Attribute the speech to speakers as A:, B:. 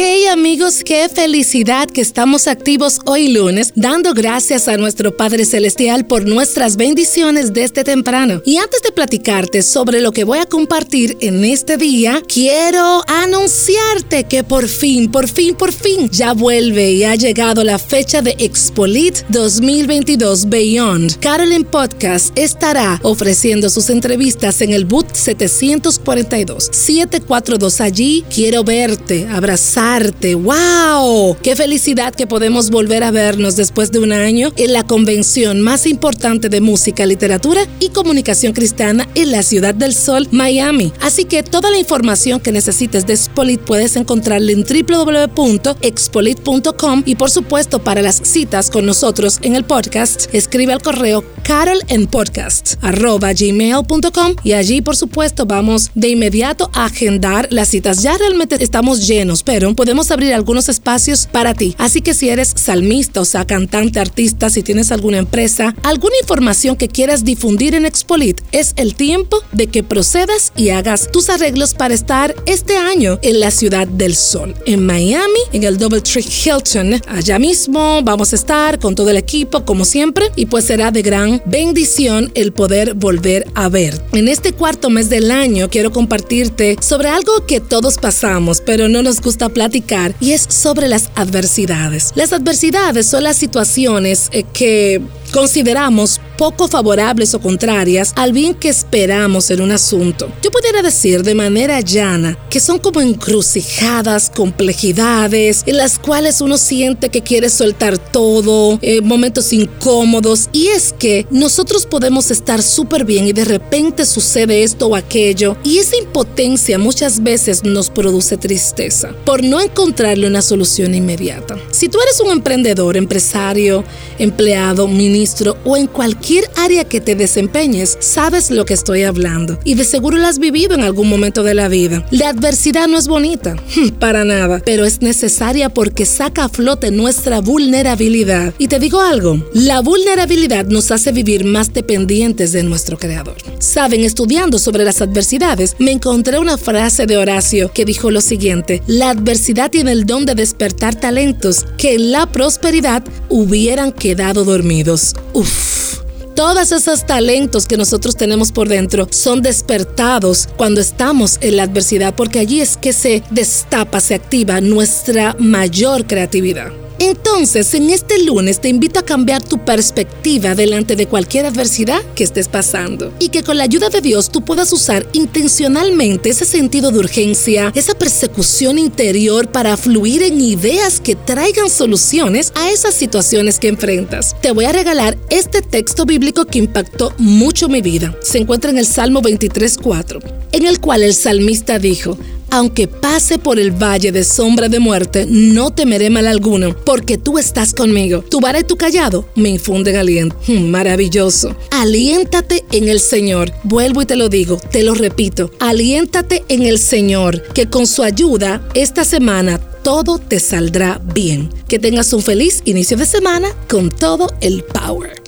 A: Hey amigos, qué felicidad que estamos activos hoy lunes, dando gracias a nuestro Padre Celestial por nuestras bendiciones desde temprano. Y antes de platicarte sobre lo que voy a compartir en este día, quiero anunciarte que por fin, por fin, por fin, ya vuelve y ha llegado la fecha de Expolit 2022 Beyond. Carolyn Podcast estará ofreciendo sus entrevistas en el boot 742 742 allí. Quiero verte, abrazar ¡Wow! ¡Qué felicidad que podemos volver a vernos después de un año en la convención más importante de música, literatura y comunicación cristiana en la Ciudad del Sol, Miami! Así que toda la información que necesites de Expolit puedes encontrarla en www.expolit.com y por supuesto para las citas con nosotros en el podcast, escribe al correo carolenpodcast.gmail.com y allí por supuesto vamos de inmediato a agendar las citas. Ya realmente estamos llenos, pero podemos abrir algunos espacios para ti. Así que si eres salmista, o sea, cantante, artista, si tienes alguna empresa, alguna información que quieras difundir en Expolit, es el tiempo de que procedas y hagas tus arreglos para estar este año en la Ciudad del Sol, en Miami, en el Double Tree Hilton. Allá mismo vamos a estar con todo el equipo, como siempre, y pues será de gran bendición el poder volver a ver. En este cuarto mes del año quiero compartirte sobre algo que todos pasamos, pero no nos gusta platicar y es sobre las adversidades. Las adversidades son las situaciones eh, que consideramos poco favorables o contrarias al bien que esperamos en un asunto. Yo decir de manera llana que son como encrucijadas, complejidades, en las cuales uno siente que quiere soltar todo, eh, momentos incómodos, y es que nosotros podemos estar súper bien y de repente sucede esto o aquello, y esa impotencia muchas veces nos produce tristeza por no encontrarle una solución inmediata. Si tú eres un emprendedor, empresario, empleado, ministro o en cualquier área que te desempeñes, sabes lo que estoy hablando y de seguro lo has vivido en algún momento de la vida. La adversidad no es bonita, para nada, pero es necesaria porque saca a flote nuestra vulnerabilidad. Y te digo algo, la vulnerabilidad nos hace vivir más dependientes de nuestro Creador. Saben, estudiando sobre las adversidades, me encontré una frase de Horacio que dijo lo siguiente, la adversidad tiene el don de despertar talentos que en la prosperidad hubieran quedado dormidos. Uf. Todos esos talentos que nosotros tenemos por dentro son despertados cuando estamos en la adversidad, porque allí es que se destapa, se activa nuestra mayor creatividad. Entonces, en este lunes te invito a cambiar tu perspectiva delante de cualquier adversidad que estés pasando y que con la ayuda de Dios tú puedas usar intencionalmente ese sentido de urgencia, esa persecución interior para fluir en ideas que traigan soluciones a esas situaciones que enfrentas. Te voy a regalar este texto bíblico que impactó mucho mi vida. Se encuentra en el Salmo 23.4, en el cual el salmista dijo, aunque pase por el valle de sombra de muerte, no temeré mal alguno, porque tú estás conmigo. Tu vara y tu callado me infunden aliento. Hmm, maravilloso. Aliéntate en el Señor. Vuelvo y te lo digo, te lo repito. Aliéntate en el Señor, que con su ayuda esta semana todo te saldrá bien. Que tengas un feliz inicio de semana con todo el power.